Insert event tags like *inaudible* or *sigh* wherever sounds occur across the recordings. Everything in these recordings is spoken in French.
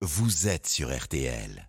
vous êtes sur RTL.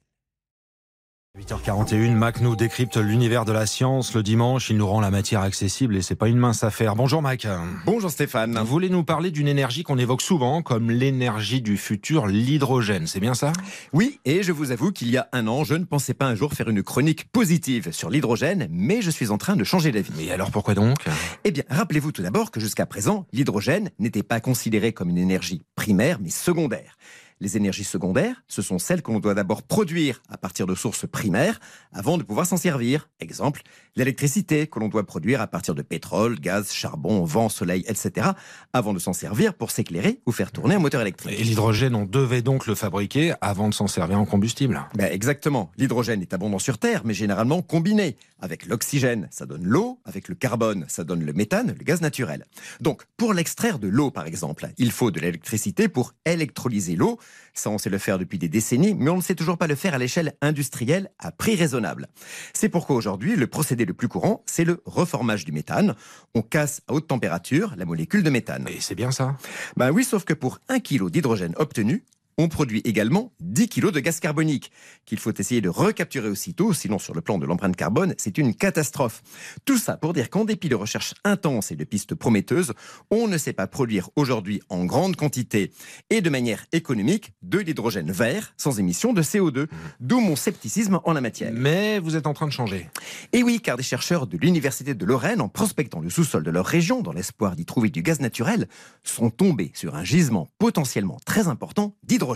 8h41, Mac nous décrypte l'univers de la science. Le dimanche, il nous rend la matière accessible et c'est pas une mince affaire. Bonjour Mac. Bonjour Stéphane. Vous voulez nous parler d'une énergie qu'on évoque souvent comme l'énergie du futur, l'hydrogène, c'est bien ça? Oui, et je vous avoue qu'il y a un an, je ne pensais pas un jour faire une chronique positive sur l'hydrogène, mais je suis en train de changer d'avis. Mais alors pourquoi donc? Eh bien, rappelez-vous tout d'abord que jusqu'à présent, l'hydrogène n'était pas considéré comme une énergie primaire, mais secondaire. Les énergies secondaires, ce sont celles que l'on doit d'abord produire à partir de sources primaires avant de pouvoir s'en servir. Exemple, l'électricité que l'on doit produire à partir de pétrole, gaz, charbon, vent, soleil, etc. avant de s'en servir pour s'éclairer ou faire tourner un moteur électrique. Et l'hydrogène, on devait donc le fabriquer avant de s'en servir en combustible ben Exactement. L'hydrogène est abondant sur Terre, mais généralement combiné. Avec l'oxygène, ça donne l'eau. Avec le carbone, ça donne le méthane, le gaz naturel. Donc, pour l'extraire de l'eau, par exemple, il faut de l'électricité pour électrolyser l'eau ça, on sait le faire depuis des décennies, mais on ne sait toujours pas le faire à l'échelle industrielle à prix raisonnable. C'est pourquoi aujourd'hui, le procédé le plus courant, c'est le reformage du méthane. On casse à haute température la molécule de méthane. Et c'est bien ça Ben oui, sauf que pour un kilo d'hydrogène obtenu, on produit également 10 kg de gaz carbonique, qu'il faut essayer de recapturer aussitôt, sinon sur le plan de l'empreinte carbone, c'est une catastrophe. Tout ça pour dire qu'en dépit de recherches intenses et de pistes prometteuses, on ne sait pas produire aujourd'hui en grande quantité et de manière économique de l'hydrogène vert sans émission de CO2, d'où mon scepticisme en la matière. Mais vous êtes en train de changer. Et oui, car des chercheurs de l'Université de Lorraine, en prospectant le sous-sol de leur région dans l'espoir d'y trouver du gaz naturel, sont tombés sur un gisement potentiellement très important d'hydrogène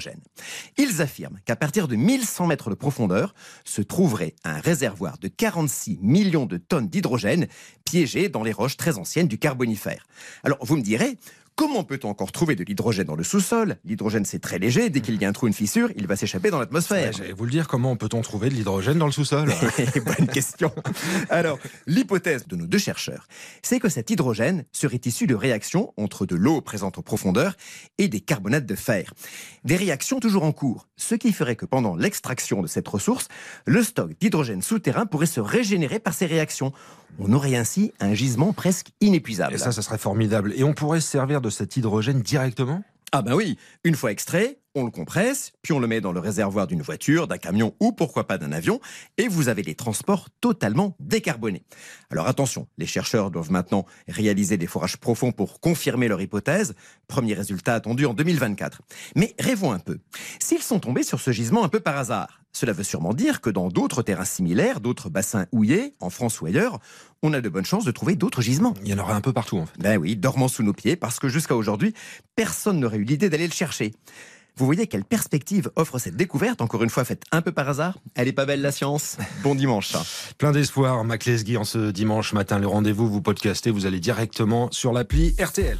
ils affirment qu'à partir de 1100 mètres de profondeur se trouverait un réservoir de 46 millions de tonnes d'hydrogène piégé dans les roches très anciennes du Carbonifère. Alors vous me direz, Comment peut-on encore trouver de l'hydrogène dans le sous-sol? L'hydrogène, c'est très léger. Dès qu'il y a un trou, une fissure, il va s'échapper dans l'atmosphère. J'allais vous le dire, comment peut-on trouver de l'hydrogène dans le sous-sol? *laughs* Bonne question. Alors, l'hypothèse de nos deux chercheurs, c'est que cet hydrogène serait issu de réactions entre de l'eau présente en profondeur et des carbonates de fer. Des réactions toujours en cours, ce qui ferait que pendant l'extraction de cette ressource, le stock d'hydrogène souterrain pourrait se régénérer par ces réactions. On aurait ainsi un gisement presque inépuisable. Et ça, ça serait formidable. Et on pourrait se servir de cet hydrogène directement? Ah ben oui, une fois extrait, on le compresse, puis on le met dans le réservoir d'une voiture, d'un camion ou pourquoi pas d'un avion, et vous avez des transports totalement décarbonés. Alors attention, les chercheurs doivent maintenant réaliser des forages profonds pour confirmer leur hypothèse. Premier résultat attendu en 2024. Mais rêvons un peu. S'ils sont tombés sur ce gisement un peu par hasard, cela veut sûrement dire que dans d'autres terrains similaires, d'autres bassins houillés, en France ou ailleurs, on a de bonnes chances de trouver d'autres gisements. Il y en aurait un peu partout en fait. Ben oui, dormant sous nos pieds, parce que jusqu'à aujourd'hui, personne n'aurait eu l'idée d'aller le chercher. Vous voyez quelle perspective offre cette découverte, encore une fois faite un peu par hasard? Elle est pas belle la science? Bon dimanche. Plein d'espoir, Mac Lesguy, en ce dimanche matin. Le rendez-vous, vous podcastez, vous allez directement sur l'appli RTL.